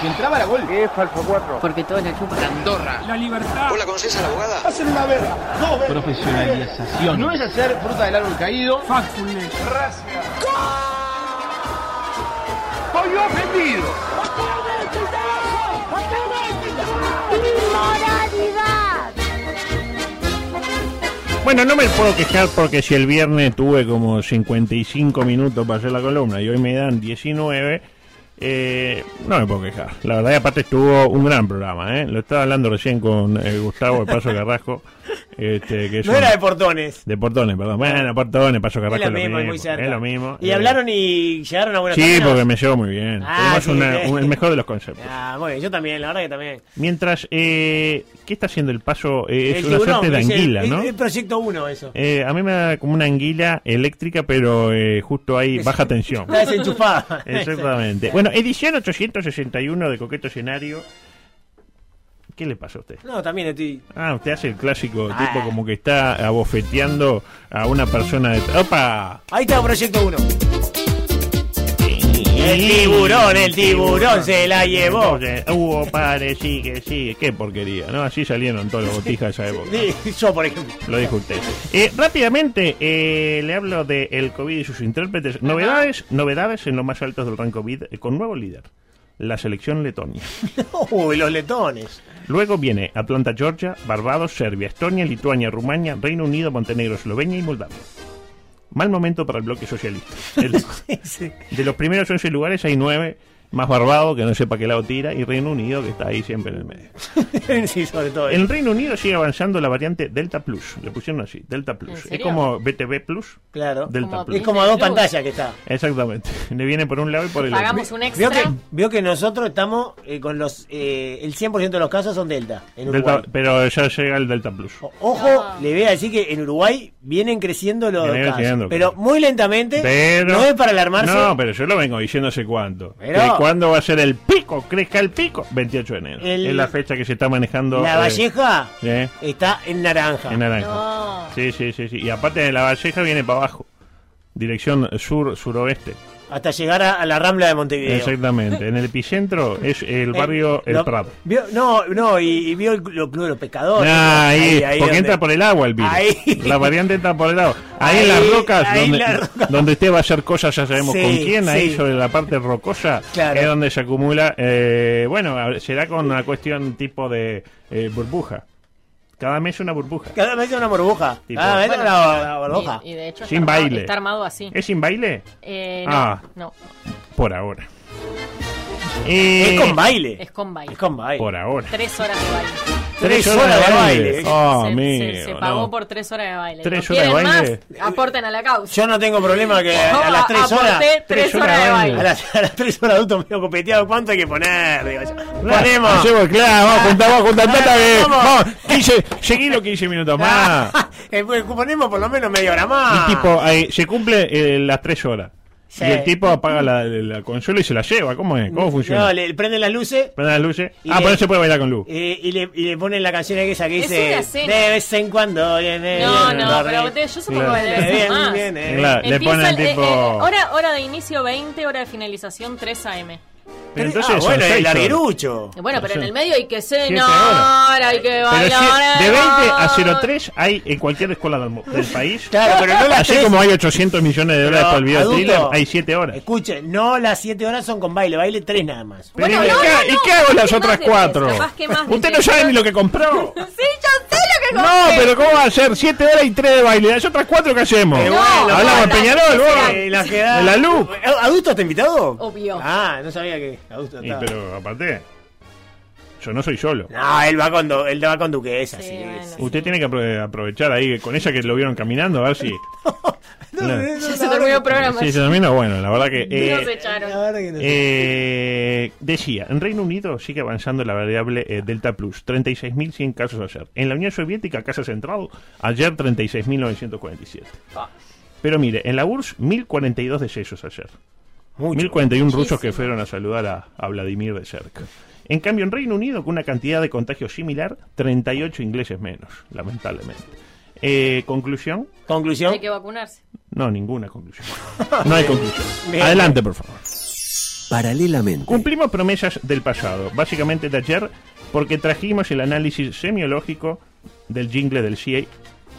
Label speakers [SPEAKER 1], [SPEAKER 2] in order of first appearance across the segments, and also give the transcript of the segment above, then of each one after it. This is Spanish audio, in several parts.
[SPEAKER 1] Si entraba la gol. ¿Qué es falso 4?
[SPEAKER 2] Porque todos la chupan.
[SPEAKER 1] Andorra. La libertad.
[SPEAKER 3] ¿Vos la conocés a la abogada?
[SPEAKER 1] Hacen una verga. Veces.
[SPEAKER 4] Profesionalización.
[SPEAKER 1] No es hacer fruta del árbol caído. Factfulness. Gracias. Estoy ofendido.
[SPEAKER 5] Bueno, no me puedo quejar porque si el viernes tuve como 55 minutos para hacer la columna y hoy me dan 19, eh, no me puedo quejar. La verdad, aparte estuvo un gran programa, ¿eh? Lo estaba hablando recién con eh, Gustavo de Paso Carrasco. Este, que es
[SPEAKER 6] No
[SPEAKER 5] un-
[SPEAKER 6] era de portones.
[SPEAKER 5] de Portones, perdón. Bueno, Portones, Paso Carrasco
[SPEAKER 6] Es lo mismo, es muy cerca.
[SPEAKER 5] Es lo mismo.
[SPEAKER 6] Y
[SPEAKER 5] Eh,
[SPEAKER 6] hablaron y llegaron a buenos
[SPEAKER 5] Sí, porque me llevo muy bien.
[SPEAKER 6] Ah,
[SPEAKER 5] Tenemos
[SPEAKER 6] sí,
[SPEAKER 5] una- un- el mejor de los conceptos.
[SPEAKER 6] Ah, muy bien, yo también, la verdad que también.
[SPEAKER 5] Mientras, eh, ¿qué está haciendo el paso? Eh, es
[SPEAKER 6] El
[SPEAKER 5] una
[SPEAKER 6] tiburón,
[SPEAKER 5] suerte de anguila,
[SPEAKER 6] el-
[SPEAKER 5] ¿no?
[SPEAKER 6] El, proyecto 1, eso.
[SPEAKER 5] Eh, a mí me da como una anguila eléctrica, pero eh, justo ahí baja tensión.
[SPEAKER 6] Está desenchufada.
[SPEAKER 5] Exactamente. Bueno, edición 861 de Coqueto Escenario. ¿Qué le pasa a usted?
[SPEAKER 6] No, también estoy.
[SPEAKER 5] Ah, usted hace el clásico
[SPEAKER 6] Ah.
[SPEAKER 5] tipo como que está abofeteando a una persona de... ¡Opa!
[SPEAKER 6] Ahí está proyecto 1. El tiburón, el tiburón se la llevó.
[SPEAKER 5] Hubo padre, sí, que sí. Qué porquería, ¿no? Así salieron todas las botijas de esa época.
[SPEAKER 6] Yo, por ejemplo.
[SPEAKER 5] Lo dijo usted. Eh, rápidamente, eh, le hablo de el COVID y sus intérpretes. Novedades, novedades en lo más altos del ranking COVID eh, con nuevo líder, la selección letonia.
[SPEAKER 6] Uy, los letones.
[SPEAKER 5] Luego viene Atlanta, Georgia, Barbados, Serbia, Estonia, Lituania, Rumania, Reino Unido, Montenegro, Eslovenia y Moldavia. Mal momento para el bloque socialista. El-
[SPEAKER 6] Sí.
[SPEAKER 5] de los primeros 11 lugares hay 9, más Barbados, que no sé para qué lado tira, y Reino Unido, que está ahí siempre en el medio.
[SPEAKER 6] sí, sobre todo.
[SPEAKER 5] En Reino Unido sigue avanzando la variante Delta Plus. Le pusieron así, Delta Plus.
[SPEAKER 2] ¿En
[SPEAKER 5] Es como BTV Plus,
[SPEAKER 6] Claro.
[SPEAKER 5] Delta
[SPEAKER 2] Como
[SPEAKER 5] Plus.
[SPEAKER 6] Es como a dos
[SPEAKER 2] Plus.
[SPEAKER 6] pantallas que está.
[SPEAKER 5] Exactamente. Le viene por un lado y por el
[SPEAKER 2] Pagamos
[SPEAKER 5] otro.
[SPEAKER 2] un
[SPEAKER 6] Veo
[SPEAKER 2] extra.
[SPEAKER 6] que, veo que nosotros estamos eh, con los. eh, el 100% de los casos son Delta en Uruguay.
[SPEAKER 5] Pero ya llega el Delta Plus.
[SPEAKER 6] O- Ojo,
[SPEAKER 2] No.
[SPEAKER 6] le voy a decir que en Uruguay vienen creciendo los
[SPEAKER 5] Vienen
[SPEAKER 6] casos.
[SPEAKER 5] creciendo.
[SPEAKER 6] Pero muy lentamente.
[SPEAKER 5] Pero,
[SPEAKER 6] no es para alarmarse.
[SPEAKER 5] No, pero yo lo vengo diciendo hace cuánto.
[SPEAKER 6] Pero-
[SPEAKER 5] Que ¿Cuándo va a ser el pico? ¿Crezca el pico? 28 de enero.
[SPEAKER 6] El-
[SPEAKER 5] Es la fecha que se está manejando.
[SPEAKER 6] La
[SPEAKER 5] eh,
[SPEAKER 6] Valleja
[SPEAKER 5] eh,
[SPEAKER 6] está en naranja.
[SPEAKER 5] en naranja.
[SPEAKER 2] No.
[SPEAKER 5] Sí, sí, sí, sí. Y aparte de la Valleja viene para abajo. Dirección sur-suroeste.
[SPEAKER 6] Hasta llegar a, a la Rambla de Montevideo.
[SPEAKER 5] Exactamente. En el epicentro es el
[SPEAKER 6] Eh,
[SPEAKER 5] barrio El
[SPEAKER 6] lo-
[SPEAKER 5] Prado.
[SPEAKER 6] vio- no, no, y, y vio el clu- Club de los Pescadores.
[SPEAKER 5] Ah, ahí, porque
[SPEAKER 6] donde-
[SPEAKER 5] entra por el agua el virus.
[SPEAKER 6] Ahí.
[SPEAKER 5] La variante entra por el agua. Ahí,
[SPEAKER 6] Ahí,
[SPEAKER 5] en las rocas,
[SPEAKER 6] ahí
[SPEAKER 5] donde, usted va a hacer cosas, ya sabemos
[SPEAKER 6] Sí,
[SPEAKER 5] con quién, ahí sobre la parte rocosa,
[SPEAKER 6] Claro.
[SPEAKER 5] es donde se acumula. eh, bueno, será con una cuestión tipo de eh, burbuja. Cada mes una burbuja.
[SPEAKER 6] Cada vez una burbuja.
[SPEAKER 5] Tipo-
[SPEAKER 6] Cada vez
[SPEAKER 2] Bueno,
[SPEAKER 6] una, una burbuja.
[SPEAKER 2] Y, y de hecho
[SPEAKER 5] Sin
[SPEAKER 2] está, armado,
[SPEAKER 5] baile.
[SPEAKER 2] está armado así.
[SPEAKER 5] ¿Es sin baile?
[SPEAKER 2] Eh, no,
[SPEAKER 5] Ah.
[SPEAKER 2] no,
[SPEAKER 5] Por ahora. Eh,
[SPEAKER 6] Es con baile.
[SPEAKER 2] es con baile.
[SPEAKER 6] Es con baile.
[SPEAKER 5] Por ahora.
[SPEAKER 2] Tres horas de baile.
[SPEAKER 6] Tres horas de baile.
[SPEAKER 5] Oh,
[SPEAKER 2] se,
[SPEAKER 5] amigo,
[SPEAKER 2] se- se pagó
[SPEAKER 5] no.
[SPEAKER 2] por tres horas de baile.
[SPEAKER 5] Tres
[SPEAKER 2] ¿No
[SPEAKER 5] horas de baile?
[SPEAKER 2] más? Aporten a la causa.
[SPEAKER 6] Yo no tengo problema que
[SPEAKER 2] Yo
[SPEAKER 6] a las tres horas.
[SPEAKER 2] tres,
[SPEAKER 5] Tres
[SPEAKER 2] horas,
[SPEAKER 5] horas
[SPEAKER 2] de baile.
[SPEAKER 6] A las, a las tres horas adultos medio copeteado, ¿cuánto hay que poner? Digo. Ponemos.
[SPEAKER 5] Claro, vamos a juntar tanta que.
[SPEAKER 6] Vamos.
[SPEAKER 5] Vamos, 15, seguilo 15 minutos más.
[SPEAKER 6] Eh, pues, ponemos por lo menos media hora más.
[SPEAKER 5] Y tipo, ahí, se cumple eh, las tres horas.
[SPEAKER 6] Sí.
[SPEAKER 5] Y el tipo apaga la, la consola y se la lleva. ¿Cómo es? ¿Cómo funciona?
[SPEAKER 6] No, le prenden las luces
[SPEAKER 5] Prende las luces.
[SPEAKER 6] Y
[SPEAKER 5] Ah,
[SPEAKER 6] le-
[SPEAKER 5] pero no se puede bailar con luz.
[SPEAKER 6] eh, y, le, y le ponen la canción esa que
[SPEAKER 2] Es
[SPEAKER 6] dice. De vez en cuando viene
[SPEAKER 2] No, no, pero te- yo supongo
[SPEAKER 5] Claro.
[SPEAKER 2] que
[SPEAKER 6] Bien,
[SPEAKER 2] más.
[SPEAKER 6] bien, eh.
[SPEAKER 5] Claro, le
[SPEAKER 2] Empieza
[SPEAKER 5] ponen
[SPEAKER 2] el- eh,
[SPEAKER 5] tipo.
[SPEAKER 2] eh, hora, hora de inicio 20, hora de finalización 3 AM.
[SPEAKER 5] Pero entonces
[SPEAKER 6] ah, bueno, el
[SPEAKER 5] horas.
[SPEAKER 6] larguirucho.
[SPEAKER 2] Bueno, pero en el medio hay que cenar, hay que bailar.
[SPEAKER 5] si- de 20 a
[SPEAKER 2] eh,
[SPEAKER 5] 03 hay en cualquier escuela del, del país.
[SPEAKER 6] Claro, pero no las
[SPEAKER 5] Así
[SPEAKER 6] tres.
[SPEAKER 5] como hay 800 millones de dólares para el video
[SPEAKER 6] adulto,
[SPEAKER 5] thriller, hay 7 horas.
[SPEAKER 6] Escuchen, no las 7 horas son con baile, baile 3 nada más.
[SPEAKER 5] Pero
[SPEAKER 2] Bueno,
[SPEAKER 5] ¿y,
[SPEAKER 2] no,
[SPEAKER 5] qué,
[SPEAKER 2] no,
[SPEAKER 5] ¿y
[SPEAKER 2] no,
[SPEAKER 5] qué hago las otras
[SPEAKER 2] más de
[SPEAKER 5] cuatro?
[SPEAKER 2] tres, capaz que más de
[SPEAKER 5] Usted no sabe ni lo que compró.
[SPEAKER 2] Sí, yo sé lo que
[SPEAKER 5] No, pero ¿cómo va a ser? Siete horas y tres de baile. ¿Las otras cuatro qué hacemos?
[SPEAKER 6] Eh,
[SPEAKER 2] No,
[SPEAKER 5] Hablamos de
[SPEAKER 2] no,
[SPEAKER 5] Peñarol, vos.
[SPEAKER 6] Eh, la
[SPEAKER 5] la luz.
[SPEAKER 6] ¿Adulto está invitado?
[SPEAKER 2] Obvio.
[SPEAKER 6] Ah, no sabía que Adulto
[SPEAKER 5] Y,
[SPEAKER 6] estaba.
[SPEAKER 5] pero aparte, yo no soy solo.
[SPEAKER 6] No, él va con, él va con duquesa,
[SPEAKER 2] Sí,
[SPEAKER 6] sí.
[SPEAKER 2] bueno.
[SPEAKER 6] sí.
[SPEAKER 5] Usted tiene que apro- aprovechar ahí con ella que lo vieron caminando, a ver si.
[SPEAKER 6] No,
[SPEAKER 5] No.
[SPEAKER 2] se terminó el programa.
[SPEAKER 5] Sí, se terminó. Bueno, la verdad que. eh,
[SPEAKER 2] Nos echaron.
[SPEAKER 6] La verdad que no sé.
[SPEAKER 5] Eh, decía, en Reino Unido sigue avanzando la variable eh, Delta Plus, 36.100 casos ayer. En la Unión Soviética, Casa Central, ayer 36.947.
[SPEAKER 2] Ah.
[SPEAKER 5] Pero mire, en la URSS, 1.042 decesos ayer.
[SPEAKER 6] Mucho.
[SPEAKER 5] 1.041 rusos que fueron a saludar a, a Vladimir de cerca. En cambio, en Reino Unido, con una cantidad de contagios similar, 38 ingleses menos, lamentablemente. Eh, ¿Conclusión?
[SPEAKER 6] Conclusión.
[SPEAKER 2] Hay que vacunarse.
[SPEAKER 5] No, ninguna conclusión. No hay conclusión. Adelante, por favor.
[SPEAKER 3] Paralelamente.
[SPEAKER 5] Cumplimos promesas del pasado, básicamente de ayer, porque trajimos el análisis semiológico del jingle del CIE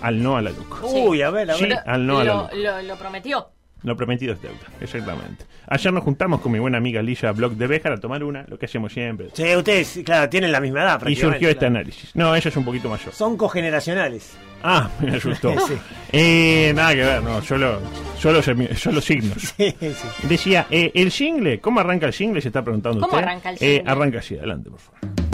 [SPEAKER 5] al no a la LUC.
[SPEAKER 6] Uy, a ver, a
[SPEAKER 5] Sí.
[SPEAKER 6] ver.
[SPEAKER 5] al no a la luz.
[SPEAKER 2] lo, lo prometió.
[SPEAKER 5] Lo prometido es deuda, exactamente. Ayer nos juntamos con mi buena amiga Lisa Block de Béjar a tomar una, lo que hacemos siempre.
[SPEAKER 6] Sí, ustedes, claro, tienen la misma edad.
[SPEAKER 5] Y surgió este
[SPEAKER 6] claro.
[SPEAKER 5] análisis. No, ella es un poquito mayor.
[SPEAKER 6] Son cogeneracionales.
[SPEAKER 5] Ah, me asustó.
[SPEAKER 6] Sí.
[SPEAKER 5] Eh, nada que ver, no, solo, solo, solo signos.
[SPEAKER 6] Sí, sí.
[SPEAKER 5] Decía, eh, el single, ¿cómo arranca el single? Se está preguntando
[SPEAKER 2] ¿Cómo
[SPEAKER 5] usted.
[SPEAKER 2] arranca el
[SPEAKER 5] Eh,
[SPEAKER 2] jingle?
[SPEAKER 5] arranca así, adelante, por favor.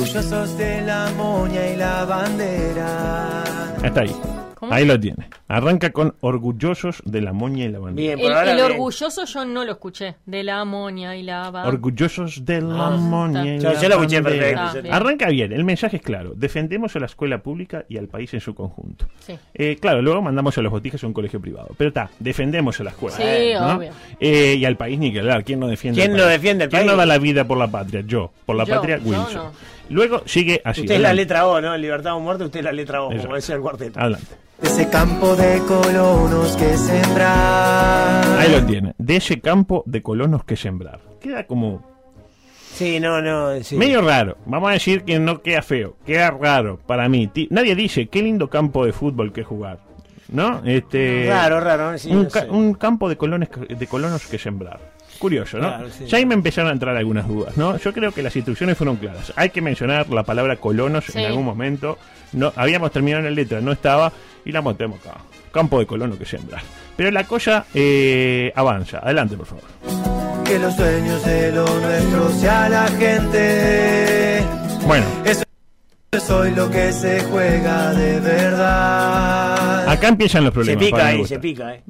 [SPEAKER 4] Orgullosos de la moña y la bandera.
[SPEAKER 5] Está ahí.
[SPEAKER 2] ¿Cómo?
[SPEAKER 5] Ahí lo tiene. Arranca con orgullosos de la moña y la bandera.
[SPEAKER 6] Bien, por
[SPEAKER 2] El,
[SPEAKER 6] ahora.
[SPEAKER 2] el
[SPEAKER 6] bien.
[SPEAKER 2] orgulloso yo no lo escuché. De la amonia y la va.
[SPEAKER 5] Orgullosos de la
[SPEAKER 2] Ah,
[SPEAKER 5] moña y
[SPEAKER 6] Yo-
[SPEAKER 5] la
[SPEAKER 6] yo lo escuché
[SPEAKER 5] bandera.
[SPEAKER 6] perfecto.
[SPEAKER 2] Ah, bien.
[SPEAKER 5] Arranca bien, el mensaje es claro. Defendemos a la escuela pública y al país en su conjunto.
[SPEAKER 2] Sí.
[SPEAKER 5] Eh, claro, luego mandamos a los botijas a un colegio privado. Pero está, defendemos a la escuela.
[SPEAKER 2] Sí,
[SPEAKER 5] ¿no?
[SPEAKER 2] obvio.
[SPEAKER 5] Eh, y al país ni que hablar. ¿Quién no defiende
[SPEAKER 6] ¿Quién
[SPEAKER 5] al
[SPEAKER 6] no
[SPEAKER 5] país?
[SPEAKER 6] defiende al
[SPEAKER 5] ¿Quién
[SPEAKER 6] país?
[SPEAKER 5] no da la vida por la patria? Yo. Por la
[SPEAKER 2] Yo,
[SPEAKER 5] patria,
[SPEAKER 2] yo
[SPEAKER 5] Wilson.
[SPEAKER 2] no.
[SPEAKER 5] Luego sigue así.
[SPEAKER 6] Usted es la letra O, ¿no? Libertad o muerte, usted es la letra O, como decía el cuarteto.
[SPEAKER 5] Adelante.
[SPEAKER 4] Ese campo de colonos que sembrar.
[SPEAKER 5] Ahí lo tiene. De ese campo de colonos que sembrar. Queda como
[SPEAKER 6] Sí, no, no. Sí.
[SPEAKER 5] Medio raro. Vamos a decir que no queda feo. Queda raro para mí. Nadie dice qué lindo campo de fútbol que jugar. ¿No? Este,
[SPEAKER 6] Raro, raro. Sí,
[SPEAKER 5] un,
[SPEAKER 6] no
[SPEAKER 5] ca-
[SPEAKER 6] sé.
[SPEAKER 5] un campo de, colones, de colonos que sembrar. Curioso, ¿no?
[SPEAKER 6] Claro, sí.
[SPEAKER 5] Ya ahí me empezaron a entrar algunas dudas, ¿no? Yo creo que las instrucciones fueron claras. Hay que mencionar la palabra colonos
[SPEAKER 2] Sí.
[SPEAKER 5] en algún momento. No, habíamos terminado en la letra, no estaba, y la montemos acá. Campo de colonos que sembrar. Pero la cosa eh, avanza. Adelante, por favor.
[SPEAKER 4] Que los sueños de lo nuestro sea la gente.
[SPEAKER 5] Bueno,
[SPEAKER 4] Soy lo que se juega de verdad.
[SPEAKER 5] acá empiezan los
[SPEAKER 6] Se
[SPEAKER 5] problemas.
[SPEAKER 6] pica
[SPEAKER 5] para mi
[SPEAKER 6] ahí, se pica, eh.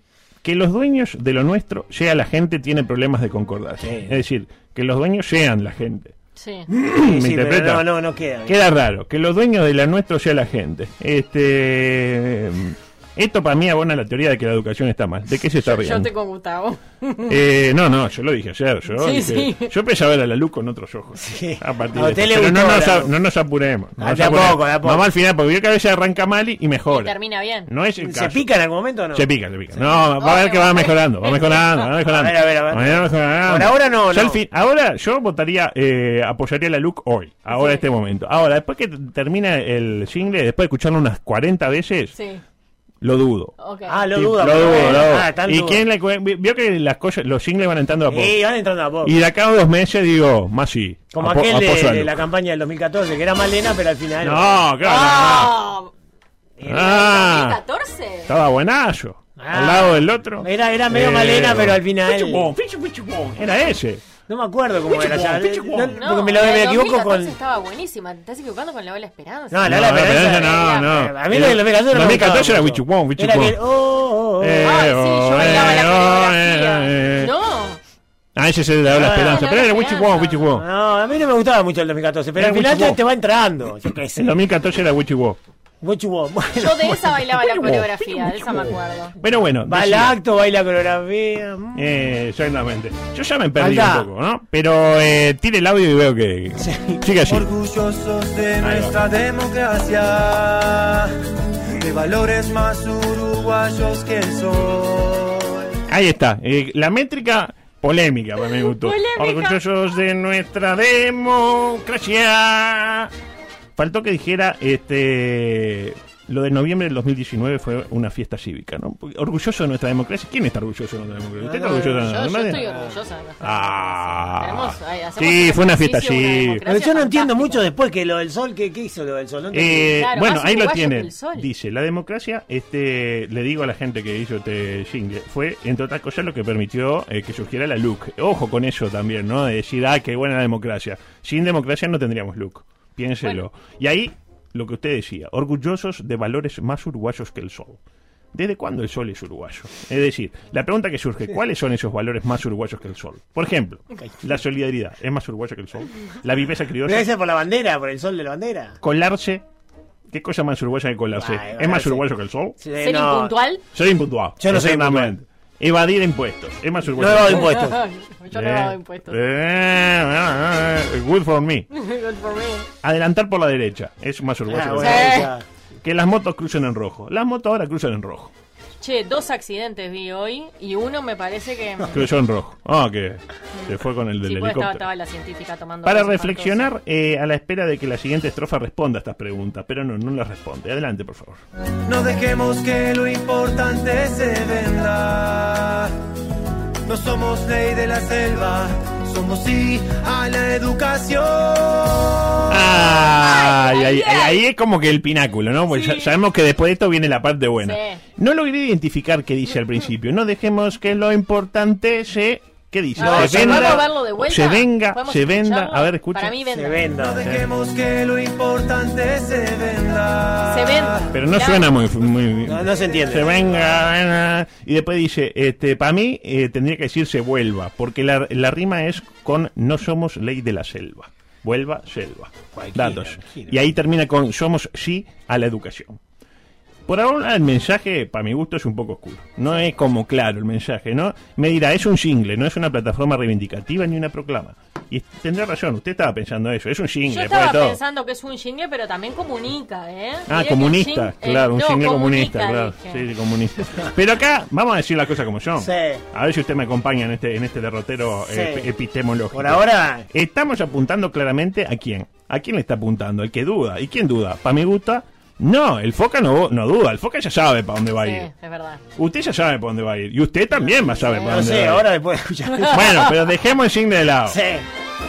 [SPEAKER 5] Que los dueños de lo nuestro, sea la gente, tiene problemas de concordancia.
[SPEAKER 6] Sí.
[SPEAKER 5] Es decir, que los dueños sean la gente.
[SPEAKER 2] Sí.
[SPEAKER 5] ¿Me
[SPEAKER 6] Sí,
[SPEAKER 5] interpreta?
[SPEAKER 6] no, no, no queda.
[SPEAKER 5] Queda raro, que los dueños de la nuestro sea la gente. Este. Esto para mí abona la teoría de que la educación está mal. ¿De qué se está
[SPEAKER 2] Yo
[SPEAKER 5] riendo?
[SPEAKER 2] te con Gustavo.
[SPEAKER 5] Eh, no, no, yo lo dije ayer. Yo,
[SPEAKER 2] Sí,
[SPEAKER 5] dije-
[SPEAKER 2] sí.
[SPEAKER 5] yo empecé a ver a la luz con otros ojos.
[SPEAKER 6] Sí.
[SPEAKER 5] A partir
[SPEAKER 6] A
[SPEAKER 5] de
[SPEAKER 6] usted
[SPEAKER 5] esto.
[SPEAKER 6] le
[SPEAKER 5] Pero no nos, a- no nos apuremos. no nos apuremos.
[SPEAKER 6] poco.
[SPEAKER 5] Vamos al final, porque vio que a veces arranca mal y, y mejora.
[SPEAKER 2] Y termina bien.
[SPEAKER 5] No es el
[SPEAKER 6] ¿Se
[SPEAKER 5] caso.
[SPEAKER 6] pica en algún momento o no?
[SPEAKER 5] Se pica, se pica. No, va a ver que va mejorando, va mejorando, va mejorando.
[SPEAKER 6] A ver, a ver, a ver.
[SPEAKER 5] Va mejorando.
[SPEAKER 6] Por ahora no,
[SPEAKER 5] Ya
[SPEAKER 6] no.
[SPEAKER 5] al fin- ahora yo votaría, eh, apoyaría la LUC hoy, ahora
[SPEAKER 2] Sí.
[SPEAKER 5] este momento. Ahora, después que termina el single, después de escucharlo unas 40 veces,
[SPEAKER 2] Sí.
[SPEAKER 5] Lo dudo.
[SPEAKER 6] Ah, lo
[SPEAKER 5] Sí,
[SPEAKER 6] duda.
[SPEAKER 5] lo dudo,
[SPEAKER 6] bueno.
[SPEAKER 5] lo dudo.
[SPEAKER 6] Ah,
[SPEAKER 5] ¿Y
[SPEAKER 6] duda.
[SPEAKER 5] quién le vio que las cosas, los singles van entrando a poco?
[SPEAKER 6] Sí, van entrando a poco.
[SPEAKER 5] Y de acá a dos meses digo, más sí.
[SPEAKER 6] Como aquel de, la campaña del 2014, que era Malena, pero al final.
[SPEAKER 5] No, claro.
[SPEAKER 2] ¡Ah!
[SPEAKER 5] Ah,
[SPEAKER 2] ¿2014?
[SPEAKER 5] estaba buenazo.
[SPEAKER 6] Ah.
[SPEAKER 5] Al lado del otro.
[SPEAKER 6] Era- era medio
[SPEAKER 5] Eh,
[SPEAKER 6] Malena, pero al final-
[SPEAKER 5] pichu. Era ese.
[SPEAKER 6] No me acuerdo cómo era ya. No, porque me, lo, me
[SPEAKER 2] del
[SPEAKER 6] equivoco
[SPEAKER 2] 2014
[SPEAKER 6] con.
[SPEAKER 2] estaba buenísima. Te estás equivocando con la Ola Esperanza.
[SPEAKER 6] No, la
[SPEAKER 5] No,
[SPEAKER 6] la
[SPEAKER 5] la
[SPEAKER 6] Esperanza.
[SPEAKER 5] No, no.
[SPEAKER 6] A mí la del 2014 no me
[SPEAKER 5] 2014
[SPEAKER 6] gustaba
[SPEAKER 5] era
[SPEAKER 6] mucho.
[SPEAKER 5] Wichiwon,
[SPEAKER 6] Era aquel, oh, oh, oh.
[SPEAKER 5] Eh,
[SPEAKER 2] Ah, sí, yo bailaba la
[SPEAKER 5] oh,
[SPEAKER 2] coreografía.
[SPEAKER 5] eh, eh.
[SPEAKER 2] No.
[SPEAKER 5] Ah, ese es el de la
[SPEAKER 6] Ah,
[SPEAKER 5] esperanza. Pero era. Wichiwon, Wichiwon.
[SPEAKER 6] No, a mí no me gustaba mucho el 2014, pero al final te, te va entrando. Yo qué sé.
[SPEAKER 5] El 2014 era
[SPEAKER 6] Bueno,
[SPEAKER 2] Yo de esa bailaba la coreografía, de esa me acuerdo.
[SPEAKER 5] Pero bueno,
[SPEAKER 6] Va al acto, baila coreografía. mm.
[SPEAKER 5] Eh, exactamente. Yo ya me perdí
[SPEAKER 6] Anda.
[SPEAKER 5] un poco, ¿no? Pero eh, tire el audio y veo que sigue así.
[SPEAKER 4] Orgullosos de nuestra democracia, de valores más uruguayos que el sol.
[SPEAKER 5] Ahí está. Eh, la métrica polémica para mi gusto.
[SPEAKER 2] Polémica.
[SPEAKER 5] Orgullosos de nuestra democracia. Faltó que dijera este lo de noviembre del 2019 fue una fiesta cívica, ¿no? Porque Orgulloso de nuestra democracia. ¿Quién está orgulloso de nuestra democracia? ¿Usted está orgulloso de nuestra
[SPEAKER 2] Yo, yo
[SPEAKER 5] democracia?
[SPEAKER 2] estoy orgullosa de nuestra
[SPEAKER 5] Ah.
[SPEAKER 2] Tenemos-
[SPEAKER 5] Sí, fue una fiesta
[SPEAKER 2] una
[SPEAKER 5] cívica.
[SPEAKER 2] democracia
[SPEAKER 6] Pero yo no entiendo mucho después que lo del sol, ¿qué, qué hizo lo del sol? No.
[SPEAKER 5] Eh,
[SPEAKER 2] Claro,
[SPEAKER 5] bueno, ahí lo tienen. Dice, la democracia, este, le digo a la gente que hizo este jingle, fue, entre otras cosas, lo que permitió eh, que surgiera la LUC. Ojo con eso también, ¿no? De decir, ah, qué buena la democracia. Sin democracia no tendríamos LUC. Piénselo. Y ahí, lo que usted decía, orgullosos de valores más uruguayos que el sol. ¿Desde cuándo el sol es uruguayo? Es decir, la pregunta que surge, ¿cuáles son esos valores más uruguayos que el sol? Por ejemplo, la solidaridad, ¿es más uruguaya que el sol? La viveza criolla,
[SPEAKER 6] ser por la bandera, por el sol de la bandera.
[SPEAKER 5] colarse. ¿Qué cosa más uruguaya que colarse?
[SPEAKER 6] Ay,
[SPEAKER 5] ¿Es más uruguayo que el sol?
[SPEAKER 6] Sí,
[SPEAKER 2] ¿Ser
[SPEAKER 6] no.
[SPEAKER 2] impuntual?
[SPEAKER 5] Soy impuntual.
[SPEAKER 6] Yo no soy
[SPEAKER 5] Exactamente. Evadir impuestos. ¿Es más
[SPEAKER 6] No evado impuestos.
[SPEAKER 2] Yo no hago impuestos.
[SPEAKER 5] Eh, eh, eh, good for me.
[SPEAKER 2] Good for me.
[SPEAKER 5] Adelantar por la derecha. Es más uruguayo
[SPEAKER 6] Ah, bueno.
[SPEAKER 2] Sí.
[SPEAKER 5] Que las motos crucen en rojo. Las motos ahora cruzan en rojo.
[SPEAKER 2] Che, dos accidentes vi hoy y uno me parece que...
[SPEAKER 5] Cruzó en rojo. Ah, que se fue con el del
[SPEAKER 2] Sí, pues estaba,
[SPEAKER 5] helicóptero.
[SPEAKER 2] estaba la científica tomando...
[SPEAKER 5] Para reflexionar eh, a la espera de que la siguiente estrofa responda a estas preguntas, pero no, no las responde. Adelante, por favor.
[SPEAKER 4] No dejemos que lo importante se venda. No somos ley de la selva, somos sí a la educación.
[SPEAKER 5] Ah, y ahí,
[SPEAKER 2] ay, ay.
[SPEAKER 5] ahí es como que el pináculo, ¿no? Pues ya- sabemos que después de esto viene la parte buena.
[SPEAKER 2] Sí.
[SPEAKER 5] No logré identificar qué dice al principio. No dejemos que lo importante se... ¿Qué dice? Se
[SPEAKER 2] ¿podemos verlo de vuelta?
[SPEAKER 5] se venga,
[SPEAKER 2] ¿Podemos
[SPEAKER 5] se venda.
[SPEAKER 2] escucharlo?
[SPEAKER 5] A ver, escucha.
[SPEAKER 2] Para mí venda.
[SPEAKER 6] Se
[SPEAKER 4] No
[SPEAKER 6] venda.
[SPEAKER 4] dejemos que lo importante se venda.
[SPEAKER 2] Se venda.
[SPEAKER 5] Pero no suena muy... muy
[SPEAKER 6] No, no se entiende.
[SPEAKER 5] Se venga, venga. y después dice, este, para mí eh, tendría que decir se vuelva, porque la, la rima es con no somos ley de la selva. Vuelva, selva.
[SPEAKER 6] Cualquiera,
[SPEAKER 5] Datos.
[SPEAKER 6] cualquiera.
[SPEAKER 5] Y ahí termina con somos sí a la educación. Por ahora el mensaje, para mi gusto, es un poco oscuro. No es como claro el mensaje, ¿no? Me dirá, es un single, no es una plataforma reivindicativa ni una proclama. Y tendrá razón, usted estaba pensando eso, es un
[SPEAKER 2] Yo
[SPEAKER 5] single, después de
[SPEAKER 2] estaba
[SPEAKER 5] todo.
[SPEAKER 2] pensando que es un jingle, pero también comunica, ¿eh?
[SPEAKER 5] Ah,
[SPEAKER 2] Mirá
[SPEAKER 5] comunista,
[SPEAKER 2] jing- eh,
[SPEAKER 5] claro, un
[SPEAKER 2] no,
[SPEAKER 5] single comunista, claro.
[SPEAKER 2] dije.
[SPEAKER 5] Sí, sí, comunista. Pero acá vamos a decir las cosas como son.
[SPEAKER 6] Sí.
[SPEAKER 5] A ver si usted me acompaña en este, en este derrotero
[SPEAKER 6] Sí.
[SPEAKER 5] eh, epistemológico.
[SPEAKER 6] Por ahora,
[SPEAKER 5] Estamos apuntando claramente a quién. ¿A quién le está apuntando? El que duda. ¿Y quién duda? ¿Para mi gusta? No, el Foca no, no duda. El Foca ya sabe para dónde va a
[SPEAKER 2] Sí,
[SPEAKER 5] ir.
[SPEAKER 2] es verdad.
[SPEAKER 5] Usted ya sabe para dónde va a ir. Y usted también va a saber para
[SPEAKER 6] no
[SPEAKER 5] dónde
[SPEAKER 6] sé,
[SPEAKER 5] va a ir.
[SPEAKER 6] ahora después de escuchar.
[SPEAKER 5] Bueno, pero dejemos el single de lado.
[SPEAKER 6] Sí.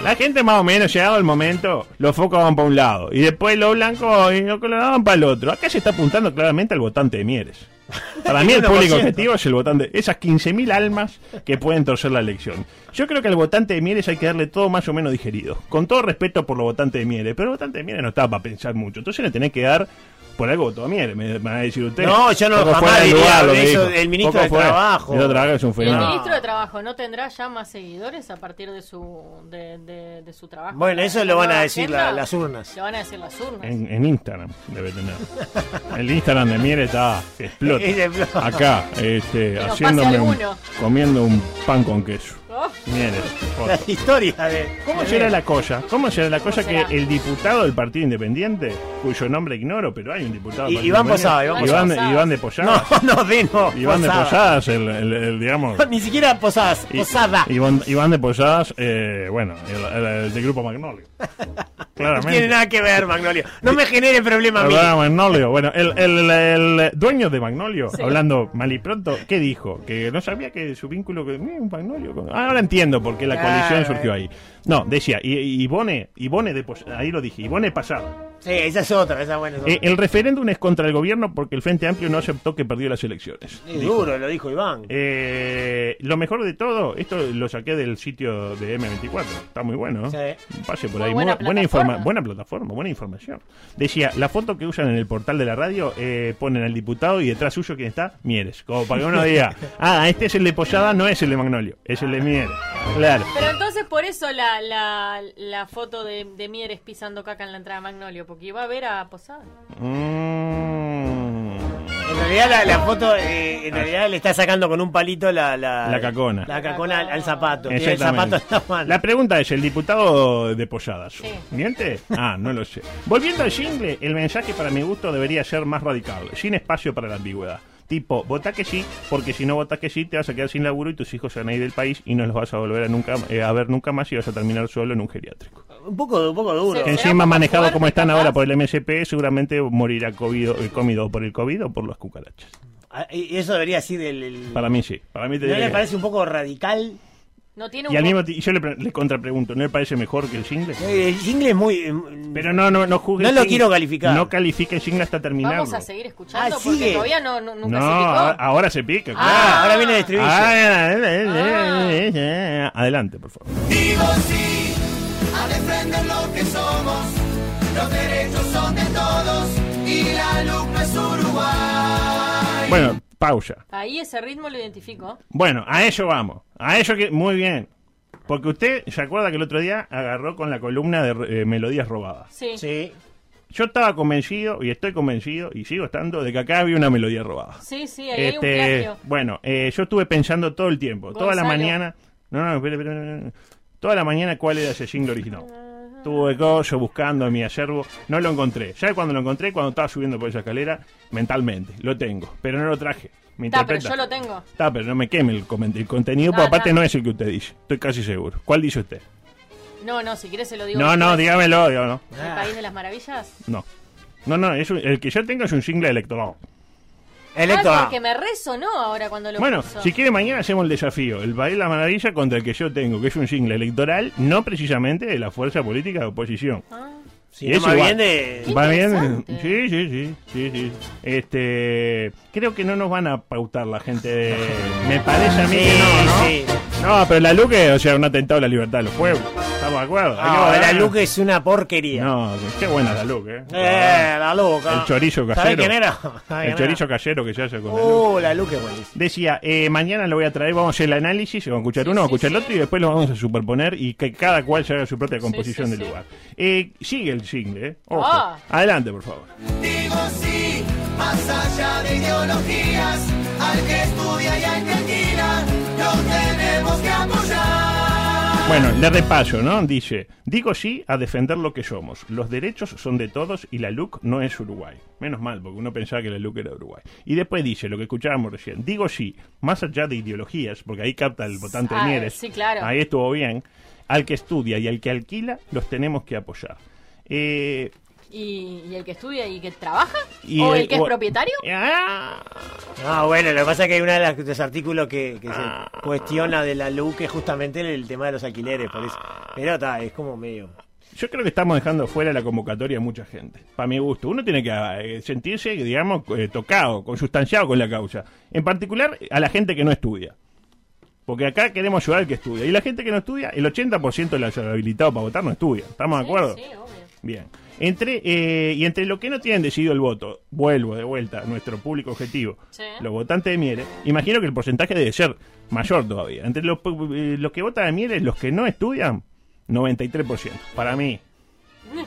[SPEAKER 5] La gente más o menos, llegado el momento, los focos van para un lado. Y después los blancos y los colorados van para el otro. Acá se está apuntando claramente al votante de Mieres. Para mí el
[SPEAKER 6] 1%.
[SPEAKER 5] público objetivo es el votante. Esas 15.000 almas que pueden torcer la elección. Yo creo que al votante de Mieres hay que darle todo más o menos digerido. Con todo respeto por los votantes de Mieres. Pero el votante de Mieres no está para pensar mucho. Entonces le tenés que dar... Por algo votó a me me va a decir usted.
[SPEAKER 6] No, yo no
[SPEAKER 5] Poco
[SPEAKER 6] jamás
[SPEAKER 5] lo
[SPEAKER 6] eso
[SPEAKER 5] dijo.
[SPEAKER 6] del ministro de. Trabajo.
[SPEAKER 5] El ministro de Trabajo es un
[SPEAKER 2] ¿El ministro de Trabajo no tendrá ya más seguidores a partir de su de, de- de su trabajo?
[SPEAKER 6] Bueno, eso lo van a
[SPEAKER 2] ¿Nueva
[SPEAKER 6] decir la- las urnas.
[SPEAKER 2] Lo van a decir las urnas.
[SPEAKER 5] En, en Instagram debe tener. El Instagram de Mier está explota. Acá, este, haciéndome un, comiendo un pan con queso. Mieres,
[SPEAKER 6] La historia de.
[SPEAKER 5] ¿Cómo será la cosa? ¿Cómo será la cosa que
[SPEAKER 2] será?
[SPEAKER 5] el diputado del Partido Independiente, cuyo nombre ignoro, pero hay un diputado del Partido
[SPEAKER 6] Iván? Posada, Iván
[SPEAKER 5] Iván, de-
[SPEAKER 2] Posada.
[SPEAKER 5] Iván de Posadas.
[SPEAKER 6] No, no, de no.
[SPEAKER 5] Iván de
[SPEAKER 6] Posada.
[SPEAKER 5] Posadas, el, el- el, digamos.
[SPEAKER 6] Ni siquiera Posadas,
[SPEAKER 5] I-
[SPEAKER 6] Posada.
[SPEAKER 5] Iván, Iván de Posadas, eh, bueno, el, el- el del grupo Magnolio.
[SPEAKER 6] No
[SPEAKER 5] Claramente.
[SPEAKER 6] tiene nada que ver, Magnolio. No me genere problema a mí.
[SPEAKER 5] Hablaba Magnolio. Bueno, el, el- el dueño de Magnolio, hablando mal y pronto, ¿qué dijo? Que no sabía que su vínculo con "Mira, un Magnolio. con-". Ah, ahora entiendo por qué la coalición surgió ahí. No, decía, y, y Ivone, Ivone de ahí lo dije, Ivone pasado.
[SPEAKER 6] Sí, esa es otra, esa es buena. es otra.
[SPEAKER 5] Eh, el referéndum es contra el gobierno porque el Frente Amplio no aceptó que perdió las elecciones.
[SPEAKER 6] Es
[SPEAKER 5] Dijo.
[SPEAKER 6] duro, lo dijo Iván.
[SPEAKER 5] Eh, lo mejor de todo, esto lo saqué del sitio de M24, está muy bueno. ¿no?
[SPEAKER 6] Sí.
[SPEAKER 5] Pase por
[SPEAKER 2] Muy
[SPEAKER 5] ahí,
[SPEAKER 2] buena
[SPEAKER 5] buena, buena, informa-
[SPEAKER 2] plataforma.
[SPEAKER 5] buena plataforma, buena información. Decía, la foto que usan en el portal de la radio, eh, ponen al diputado y detrás suyo quién está, Mieres. Como para que uno diga, ah, este es el de Posada, no es el de Magnolio, es el de Mieres. Claro.
[SPEAKER 2] Pero entonces por eso la, la, la foto de, de Mieres pisando caca en la entrada de Magnolio, porque iba a ver a Posada.
[SPEAKER 5] Mm.
[SPEAKER 6] En realidad la, la foto, eh, en realidad le está sacando con un palito la... La,
[SPEAKER 5] La cacona.
[SPEAKER 6] La cacona al, al zapato. Tiene el
[SPEAKER 5] Exactamente.
[SPEAKER 6] zapato en la mano.
[SPEAKER 5] La pregunta es, ¿el diputado de Posadas
[SPEAKER 2] Sí.
[SPEAKER 5] miente? Ah, no lo sé. Volviendo al jingle, el mensaje para mi gusto debería ser más radical, sin espacio para la ambigüedad. Tipo, vota que sí, porque si no votas que sí, te vas a quedar sin laburo y tus hijos se van a ir del país y no los vas a volver a, nunca, eh, a ver nunca más y vas a terminar solo en un geriátrico.
[SPEAKER 6] Un poco, un poco duro.
[SPEAKER 5] Que encima manejado
[SPEAKER 2] fuerte,
[SPEAKER 5] como están ahora por el MSP, seguramente morirá COVID, eh, comido por el COVID o por las cucarachas.
[SPEAKER 6] Ah, Y eso debería ser el... el-
[SPEAKER 5] Para mí sí. Para mí
[SPEAKER 6] ¿No le parece un poco radical?
[SPEAKER 2] No tiene un
[SPEAKER 5] Y al mismo yo le, le contrapregunto, ¿no le parece mejor que el single?
[SPEAKER 6] El jingle es muy... eh,
[SPEAKER 5] Pero no, no, no juzgue
[SPEAKER 6] No lo
[SPEAKER 5] single.
[SPEAKER 6] quiero calificar.
[SPEAKER 5] No califique el single hasta terminarlo.
[SPEAKER 2] Vamos a seguir escuchando
[SPEAKER 6] Ah,
[SPEAKER 2] porque todavía no, no- nunca
[SPEAKER 5] No,
[SPEAKER 2] se picó.
[SPEAKER 5] ahora, ahora se pica.
[SPEAKER 6] Ah, ahora viene el estribillo.
[SPEAKER 5] Ah, eh, eh, eh, eh, eh. Adelante, por favor.
[SPEAKER 4] Digo sí a defender lo que somos. Los derechos son de todos y la luz no es Uruguay.
[SPEAKER 5] Bueno, pausa.
[SPEAKER 2] Ahí ese ritmo lo identifico.
[SPEAKER 5] Bueno, a eso vamos. A eso que. Muy bien. Porque usted se acuerda que el otro día agarró con la columna de eh, melodías robadas.
[SPEAKER 2] Sí.
[SPEAKER 6] Sí.
[SPEAKER 5] Yo estaba convencido, y estoy convencido, y sigo estando, de que acá había una melodía robada.
[SPEAKER 2] Sí, sí, ahí hay un
[SPEAKER 5] Este,
[SPEAKER 2] plagio.
[SPEAKER 5] bueno, eh, yo estuve pensando todo el tiempo, toda la mañana. No, no, espere, espere, espere, espere. Toda la mañana cuál era ese jingle original. Tuve coso buscando en mi acervo, no lo encontré. Ya cuando lo encontré, cuando estaba subiendo por esa escalera, mentalmente, lo tengo, pero no lo traje. ¿Me
[SPEAKER 2] Está, pero yo lo tengo.
[SPEAKER 5] Está, pero no me queme el, el contenido,
[SPEAKER 2] No,
[SPEAKER 5] porque aparte
[SPEAKER 2] no.
[SPEAKER 5] no es el que usted dice. Estoy casi seguro. ¿Cuál dice usted?
[SPEAKER 2] No, no, si quieres se lo digo.
[SPEAKER 5] No, no, dígamelo, dígamelo.
[SPEAKER 2] ¿El País de las Maravillas?
[SPEAKER 5] No. No, no, es un- el que yo tengo es un single electoral.
[SPEAKER 2] Ah,
[SPEAKER 6] A.
[SPEAKER 2] porque me resonó ahora cuando lo
[SPEAKER 5] Bueno,
[SPEAKER 2] puso.
[SPEAKER 5] si quiere mañana hacemos el desafío. El País de la Maravilla contra el que yo tengo, que es un single electoral, no precisamente de la fuerza política de oposición.
[SPEAKER 2] Ah,
[SPEAKER 6] Si
[SPEAKER 5] Y
[SPEAKER 6] no
[SPEAKER 5] es
[SPEAKER 6] más
[SPEAKER 5] igual.
[SPEAKER 6] bien de...
[SPEAKER 2] Qué
[SPEAKER 5] ¿Va bien? Sí, sí, sí, sí, sí. Este, creo que no nos van a pautar la gente. de- Me parece a mí
[SPEAKER 6] Sí,
[SPEAKER 5] que no, ¿no?
[SPEAKER 6] sí.
[SPEAKER 5] No, pero la Luque, o sea, un atentado a la libertad de los pueblos. ¿Estamos de acuerdo? Votar.
[SPEAKER 6] la Luke es una porquería.
[SPEAKER 5] No, qué buena la Luque, ¿eh?
[SPEAKER 6] Eh, la Luca.
[SPEAKER 5] El chorizo
[SPEAKER 6] ¿Sabes
[SPEAKER 5] casero.
[SPEAKER 6] quién era? ¿Sabes
[SPEAKER 5] El
[SPEAKER 6] era?
[SPEAKER 5] casero que se hace con la Luque.
[SPEAKER 6] Uh, la Luke es buenísima.
[SPEAKER 5] Decía, eh, mañana lo voy a traer, vamos a hacer el análisis, vamos a escuchar
[SPEAKER 2] Sí,
[SPEAKER 5] uno, vamos a
[SPEAKER 2] sí,
[SPEAKER 5] escuchar el otro y después lo vamos a superponer y que cada cual se haga su propia composición
[SPEAKER 2] sí,
[SPEAKER 5] del
[SPEAKER 2] sí.
[SPEAKER 5] lugar. Eh, sigue el single, ¿eh? Ojo.
[SPEAKER 2] Ah.
[SPEAKER 5] Adelante, por favor.
[SPEAKER 4] Digo sí, más allá de ideologías, al que estudia y al que alquila, lo tenemos que apoyar.
[SPEAKER 5] Bueno, le repaso, ¿no? Dice, digo sí a defender lo que somos. Los derechos son de todos y la LUC no es Uruguay. Menos mal, porque uno pensaba que la LUC era Uruguay. Y después dice, lo que escuchábamos recién, digo sí, más allá de ideologías, porque ahí capta el votante
[SPEAKER 2] Ah,
[SPEAKER 5] Mieres.
[SPEAKER 2] sí, claro.
[SPEAKER 5] Ahí estuvo bien. Al que estudia y al que alquila, los tenemos que apoyar. Eh,
[SPEAKER 2] ¿Y, y el que estudia y que trabaja?
[SPEAKER 5] y
[SPEAKER 2] ¿O el que es propietario?
[SPEAKER 5] Ah,
[SPEAKER 6] No, bueno, lo que pasa es que hay uno de los artículos que, que
[SPEAKER 5] Ah.
[SPEAKER 6] se cuestiona de la Luke es justamente el, el tema de los alquileres, por eso. Pero está, es como medio...
[SPEAKER 5] Yo creo que estamos dejando fuera la convocatoria a mucha gente. Para mi gusto. Uno tiene que eh, sentirse, digamos, eh, tocado, consustanciado con la causa. En particular, a la gente que no estudia. Porque acá queremos ayudar al que estudia. Y la gente que no estudia, el 80% de los habilitados para votar no estudia. ¿Estamos de acuerdo?
[SPEAKER 2] Sí, obvio.
[SPEAKER 5] Bien. Entre, eh, y entre los que no tienen decidido el voto, vuelvo de vuelta a nuestro público objetivo,
[SPEAKER 2] Sí.
[SPEAKER 5] los votantes de Mieres, imagino que el porcentaje debe ser mayor todavía. Entre los, eh, los que votan de Mieres, los que no estudian, 93%. Para mí,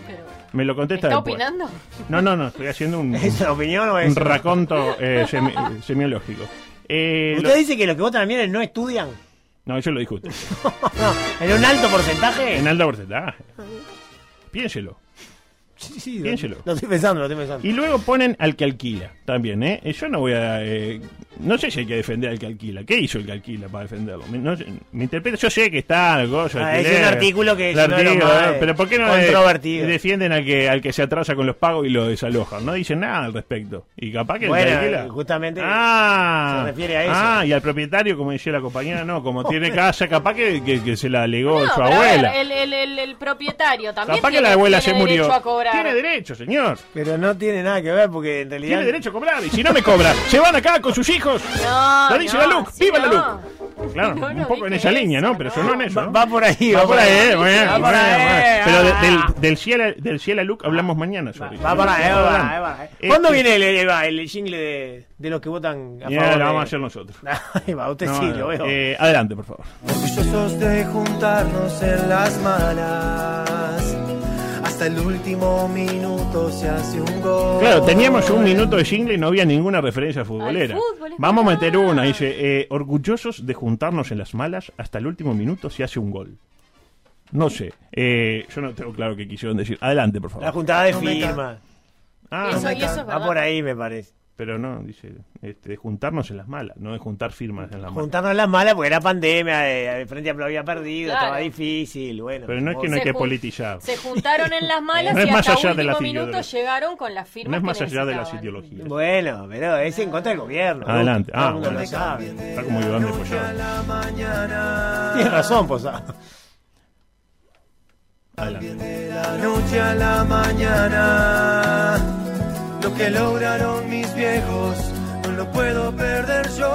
[SPEAKER 2] Pero,
[SPEAKER 5] me lo contesta
[SPEAKER 2] ¿Está
[SPEAKER 5] después.
[SPEAKER 2] opinando?
[SPEAKER 5] No, no, no, estoy haciendo un,
[SPEAKER 6] ¿Es la opinión o
[SPEAKER 5] un raconto eh, semi- semiológico. Eh,
[SPEAKER 6] ¿Usted
[SPEAKER 5] lo-
[SPEAKER 6] dice que los que votan a Mieres no estudian?
[SPEAKER 5] No, eso lo dijo usted.
[SPEAKER 6] no, ¿en un alto porcentaje?
[SPEAKER 5] En alto porcentaje. Piénselo.
[SPEAKER 6] Sí, sí, lo-
[SPEAKER 5] Piénselo.
[SPEAKER 6] Lo estoy pensando, lo estoy pensando.
[SPEAKER 5] Y luego ponen al que alquila también, ¿eh? Yo no voy a... eh, no sé si hay que defender al que alquila. ¿Qué hizo el que alquila para defenderlo? Me, no sé, me interpreta, yo sé que está algo...
[SPEAKER 6] Ah, es un artículo que los
[SPEAKER 5] artículo,
[SPEAKER 6] más,
[SPEAKER 5] ¿eh? Pero ¿por qué no eh,
[SPEAKER 6] controvertido.
[SPEAKER 5] defienden al que, al que se atrasa con los pagos y lo desalojan? No dicen nada al respecto. Y capaz que el
[SPEAKER 6] Bueno,
[SPEAKER 5] que alquila...
[SPEAKER 6] justamente
[SPEAKER 5] Ah,
[SPEAKER 6] se refiere a eso.
[SPEAKER 5] Ah, y al propietario, como decía la compañera, no, como tiene casa, capaz que, que- que se la alegó
[SPEAKER 2] No,
[SPEAKER 5] su abuela.
[SPEAKER 2] ver, el, el, el, el propietario también
[SPEAKER 5] capaz que la abuela se
[SPEAKER 2] tiene
[SPEAKER 5] murió.
[SPEAKER 2] derecho a cobrar.
[SPEAKER 5] Tiene derecho, señor.
[SPEAKER 6] Pero no tiene nada que ver porque en realidad...
[SPEAKER 5] Tiene derecho a cobrar. Y si no me cobra, se van acá con sus hijos.
[SPEAKER 2] No,
[SPEAKER 5] Lo dice
[SPEAKER 2] no,
[SPEAKER 5] la
[SPEAKER 2] así
[SPEAKER 5] ¡Viva la
[SPEAKER 2] no.
[SPEAKER 5] Luc! Claro,
[SPEAKER 2] No,
[SPEAKER 5] un poco en esa línea, ¿no?
[SPEAKER 2] eso,
[SPEAKER 5] Pero
[SPEAKER 2] no.
[SPEAKER 5] sonó en eso.
[SPEAKER 6] Va,
[SPEAKER 5] ¿no?
[SPEAKER 6] va por ahí,
[SPEAKER 5] Va por ahí, eh. Pero de- del, del cielo, del cielo a Luc hablamos mañana sobre
[SPEAKER 6] Va por ahí, va por ahí.
[SPEAKER 5] Este-
[SPEAKER 6] ¿Cuándo viene el, el, el, el jingle de, de los que votan a
[SPEAKER 5] Ya,
[SPEAKER 6] favor?
[SPEAKER 5] lo
[SPEAKER 6] de-
[SPEAKER 5] vamos a hacer nosotros.
[SPEAKER 6] Ahí va, usted
[SPEAKER 5] No,
[SPEAKER 6] sí, lo veo.
[SPEAKER 5] eh, adelante, por favor.
[SPEAKER 4] Orgullosos de juntarnos en las malas. Hasta el último minuto se hace un gol.
[SPEAKER 5] Claro, teníamos un minuto de jingle y no había ninguna referencia futbolera.
[SPEAKER 2] Fútbol,
[SPEAKER 5] Vamos a meter una. Dice, eh, orgullosos de juntarnos en las malas, hasta el último minuto se hace un gol. No sé. eh, yo no tengo claro qué quisieron decir. Adelante, por favor.
[SPEAKER 6] La juntada de firmas.
[SPEAKER 5] Ah,
[SPEAKER 2] Eso, y eso es
[SPEAKER 6] Va por ahí, me parece.
[SPEAKER 5] Pero no, dice, este, de juntarnos en las malas, no de juntar firmas en las malas.
[SPEAKER 6] Juntarnos las malas porque era pandemia, eh, el Frente Amplio había perdido,
[SPEAKER 2] Claro.
[SPEAKER 6] estaba difícil, bueno.
[SPEAKER 5] Pero no es que no hay que politizar.
[SPEAKER 2] Se juntaron en las malas
[SPEAKER 5] No es
[SPEAKER 2] y
[SPEAKER 5] más
[SPEAKER 2] hasta
[SPEAKER 5] allá de las
[SPEAKER 2] minuto llegaron con las firmas
[SPEAKER 5] No es más
[SPEAKER 2] que
[SPEAKER 5] allá de las ideologías.
[SPEAKER 6] Bueno, pero es en contra del gobierno.
[SPEAKER 5] Adelante. Ah, bueno.
[SPEAKER 6] lo.
[SPEAKER 5] Está como ayudando Posada.
[SPEAKER 4] la mañana.
[SPEAKER 6] Tienes razón, Posada.
[SPEAKER 5] Adelante.
[SPEAKER 4] De la noche a la mañana. Lo que lograron mis viejos no lo puedo perder yo.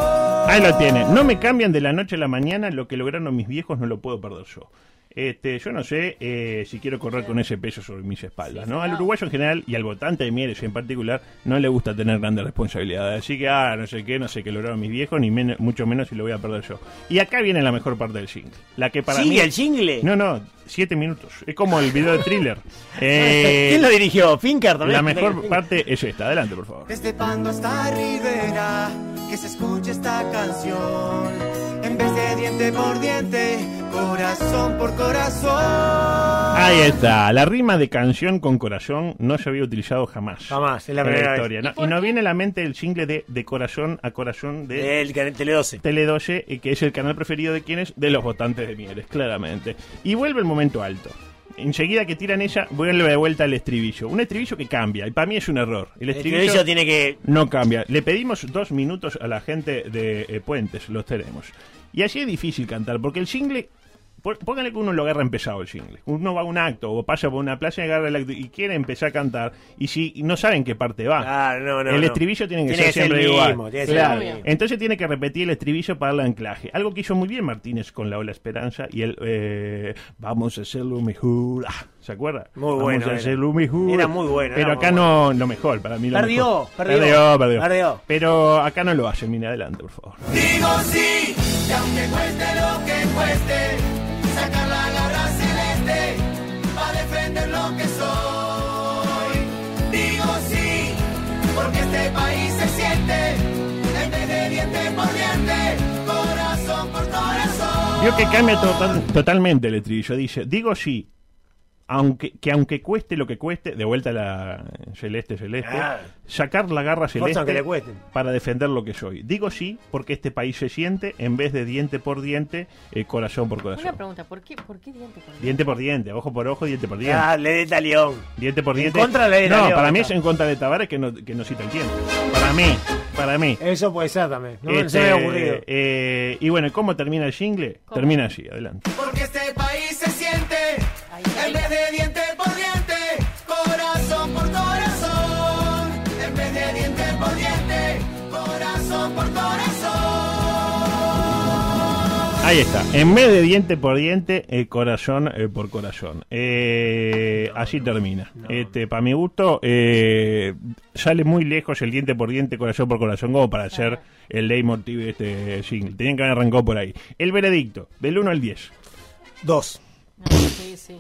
[SPEAKER 5] Ahí lo tiene. No me cambian de la noche a la mañana. Lo que lograron mis viejos no lo puedo perder yo. Este, yo no sé eh, si quiero correr con ese peso sobre mis espaldas, ¿no? Al uruguayo en general y al votante de Mieres en particular no le gusta tener grandes responsabilidades. Así que, ah, no sé qué, no sé qué lograron mis viejos, ni men- mucho menos si lo voy a perder yo. Y acá viene la mejor parte del jingle. La que para
[SPEAKER 6] ¿Sigue
[SPEAKER 5] mí...
[SPEAKER 6] el jingle?
[SPEAKER 5] No, no, siete minutos. Es como el video de thriller. Eh,
[SPEAKER 6] ¿Quién lo dirigió? ¿Finker también?
[SPEAKER 5] la mejor parte es esta. Adelante, por favor.
[SPEAKER 4] Desde Pando hasta Rivera, que se escuche esta canción. En vez de diente por diente, corazón por corazón.
[SPEAKER 5] Ahí está, la rima de canción con corazón no se había utilizado jamás.
[SPEAKER 6] Jamás, es la
[SPEAKER 5] en
[SPEAKER 6] primera vez.
[SPEAKER 5] historia. ¿no?
[SPEAKER 2] ¿Y por
[SPEAKER 5] Y nos
[SPEAKER 2] qué?
[SPEAKER 5] viene a la mente el jingle de, de corazón a corazón de
[SPEAKER 6] El canal Tele 12.
[SPEAKER 5] Tele 12, eh, que es el canal preferido de quienes, de los votantes de Mieres, claramente. Y vuelve el momento alto. Enseguida que tiran ella, vuelve de vuelta el estribillo. Un estribillo que cambia, y para mí es un error. El
[SPEAKER 6] El
[SPEAKER 5] estribillo,
[SPEAKER 6] estribillo tiene que.
[SPEAKER 5] no cambia. Le pedimos dos minutos a la gente de eh, Puentes, los tenemos. Y así es difícil cantar, porque el jingle. Pó- Pónganle que uno lo agarra empezado el jingle. Uno va a un acto o pasa por una playa y agarra el acto y quiere empezar a cantar. Y si y no saben qué parte va.
[SPEAKER 6] Claro, no, no,
[SPEAKER 5] el
[SPEAKER 6] no.
[SPEAKER 5] estribillo tiene que
[SPEAKER 6] Tiene
[SPEAKER 5] ser
[SPEAKER 6] que ser
[SPEAKER 5] siempre
[SPEAKER 6] el
[SPEAKER 5] igual.
[SPEAKER 6] mismo, tiene que ser
[SPEAKER 5] Claro.
[SPEAKER 2] el mismo.
[SPEAKER 5] Entonces tiene que repetir el estribillo para darle anclaje. Algo que hizo muy bien Martínez con la Ola Esperanza y él, eh, vamos a hacerlo mejor. Ah, ¿Se acuerda?
[SPEAKER 6] Muy
[SPEAKER 5] vamos
[SPEAKER 6] bueno
[SPEAKER 5] a
[SPEAKER 6] era.
[SPEAKER 5] hacerlo mejor.
[SPEAKER 6] Era muy bueno,
[SPEAKER 5] Pero acá no, lo mejor, para mí lo
[SPEAKER 6] Perdió,
[SPEAKER 5] mejor.
[SPEAKER 6] perdió.
[SPEAKER 5] perdió, perdió.
[SPEAKER 6] Perdió.
[SPEAKER 5] Pero acá no lo hace, mire adelante, por favor.
[SPEAKER 4] Digo sí, que aunque cueste lo que cueste,
[SPEAKER 5] Vio que cambia total- totalmente el estribillo. Dice, digo sí, aunque, que aunque cueste lo que cueste, de vuelta la celeste celeste,
[SPEAKER 6] Ah.
[SPEAKER 5] sacar la garra celeste
[SPEAKER 6] le
[SPEAKER 5] para defender lo que soy. Digo sí, porque este país se siente, en vez de diente por diente, eh, corazón por
[SPEAKER 2] Una
[SPEAKER 5] corazón.
[SPEAKER 2] pregunta, ¿por qué, por qué diente con
[SPEAKER 5] Diente por diente, ojo por ojo, diente por diente.
[SPEAKER 6] Ah, le de Talión.
[SPEAKER 5] Diente por
[SPEAKER 6] En
[SPEAKER 5] diente.
[SPEAKER 6] contra de
[SPEAKER 5] no,
[SPEAKER 6] León,
[SPEAKER 5] para mí es en contra de Tavares que no, que no cita el tiempo. Para mí, para mí.
[SPEAKER 6] Eso puede ser también. No
[SPEAKER 5] Este,
[SPEAKER 6] se me había ocurrido.
[SPEAKER 5] eh, y bueno, ¿cómo termina el jingle?
[SPEAKER 2] ¿Cómo?
[SPEAKER 5] Termina así, adelante.
[SPEAKER 4] Porque este país se siente,
[SPEAKER 2] Ahí,
[SPEAKER 4] en vez de
[SPEAKER 5] Ahí está. En vez de diente por diente, eh, corazón eh, por corazón. Eh, así termina. Este, para mi gusto, eh, sale muy lejos el diente por diente, corazón por corazón, como para hacer el leitmotiv de este single. Tenían que haber arrancado por ahí. El veredicto, del 1 al 10.
[SPEAKER 2] 2 sí, sí.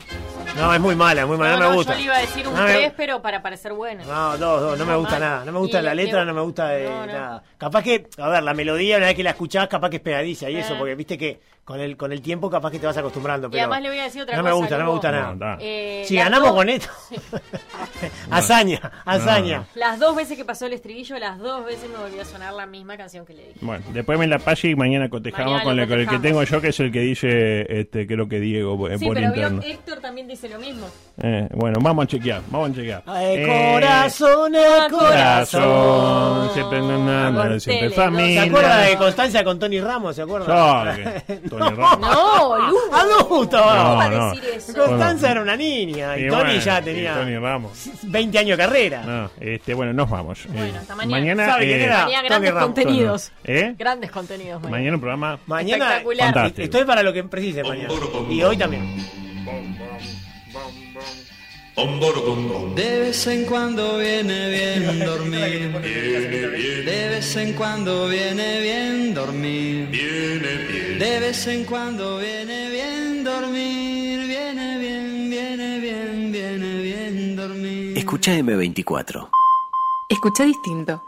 [SPEAKER 6] No, es muy mala, muy mala, no, me gusta.
[SPEAKER 2] Yo le iba a decir un
[SPEAKER 6] No me-
[SPEAKER 2] 3, pero para parecer bueno.
[SPEAKER 6] No, dos, dos, no me
[SPEAKER 2] No,
[SPEAKER 6] gusta
[SPEAKER 2] mal.
[SPEAKER 6] nada. No me gusta
[SPEAKER 2] Y
[SPEAKER 6] la
[SPEAKER 2] le-
[SPEAKER 6] letra,
[SPEAKER 2] le-
[SPEAKER 6] no me gusta eh,
[SPEAKER 2] No, no.
[SPEAKER 6] nada. Capaz que, a ver, la melodía, una vez que la escuchás, capaz que es pegadiza y eso,
[SPEAKER 2] Eh.
[SPEAKER 6] porque viste que con el, con el tiempo capaz que te vas acostumbrando.
[SPEAKER 2] Y
[SPEAKER 6] Pero
[SPEAKER 2] además le voy a decir otra
[SPEAKER 6] no
[SPEAKER 2] cosa.
[SPEAKER 6] me gusta, no me gusta
[SPEAKER 5] No,
[SPEAKER 6] nada.
[SPEAKER 5] da.
[SPEAKER 2] Eh,
[SPEAKER 6] Si ganamos
[SPEAKER 2] dos-
[SPEAKER 6] con esto, hazaña, hazaña.
[SPEAKER 2] Las dos veces que pasó el estribillo, las dos veces me volvió a sonar la misma canción que le dije.
[SPEAKER 5] Bueno, después me la pase y mañana cotejamos
[SPEAKER 2] Mañana
[SPEAKER 5] con, el, con el que tengo yo, que es el que dice, este, creo que Diego, eh,
[SPEAKER 2] Sí, Héctor también dice lo mismo.
[SPEAKER 5] Eh, bueno, vamos a chequear, vamos a chequear.
[SPEAKER 6] Ay,
[SPEAKER 5] Eh,
[SPEAKER 6] corazón, eh,
[SPEAKER 2] ah,
[SPEAKER 6] corazón.
[SPEAKER 5] Corazón, siempre, na, na, siempre familia.
[SPEAKER 6] ¿Se acuerda de Constancia con Tony Ramos? ¿Se acuerda?
[SPEAKER 5] Sorry, Tony Ramos.
[SPEAKER 2] No, Lugo.
[SPEAKER 6] Adulto.
[SPEAKER 5] No,
[SPEAKER 2] va a
[SPEAKER 5] no.
[SPEAKER 2] decir eso?
[SPEAKER 6] Constanza
[SPEAKER 5] Bueno.
[SPEAKER 6] era una niña y,
[SPEAKER 5] Y
[SPEAKER 6] Tony
[SPEAKER 5] bueno,
[SPEAKER 6] ya tenía
[SPEAKER 5] Tony Ramos.
[SPEAKER 6] 20 años de carrera.
[SPEAKER 5] No, este, bueno, nos vamos.
[SPEAKER 2] Bueno,
[SPEAKER 5] Eh,
[SPEAKER 2] hasta mañana.
[SPEAKER 6] ¿Sabe quién
[SPEAKER 5] eh,
[SPEAKER 6] Tony
[SPEAKER 2] grandes
[SPEAKER 6] Ramos.
[SPEAKER 2] contenidos.
[SPEAKER 5] ¿Eh?
[SPEAKER 2] Grandes contenidos. mañana.
[SPEAKER 5] Mañana un programa.
[SPEAKER 6] Mañana
[SPEAKER 2] Espectacular.
[SPEAKER 5] Fantástico.
[SPEAKER 6] estoy para lo que precise mañana. Y hoy también.
[SPEAKER 7] De vez en cuando viene bien dormir. De vez en cuando viene bien dormir. De vez en cuando viene bien dormir. Viene bien, viene bien, viene bien dormir.
[SPEAKER 3] Escucha M24.
[SPEAKER 8] Escucha distinto.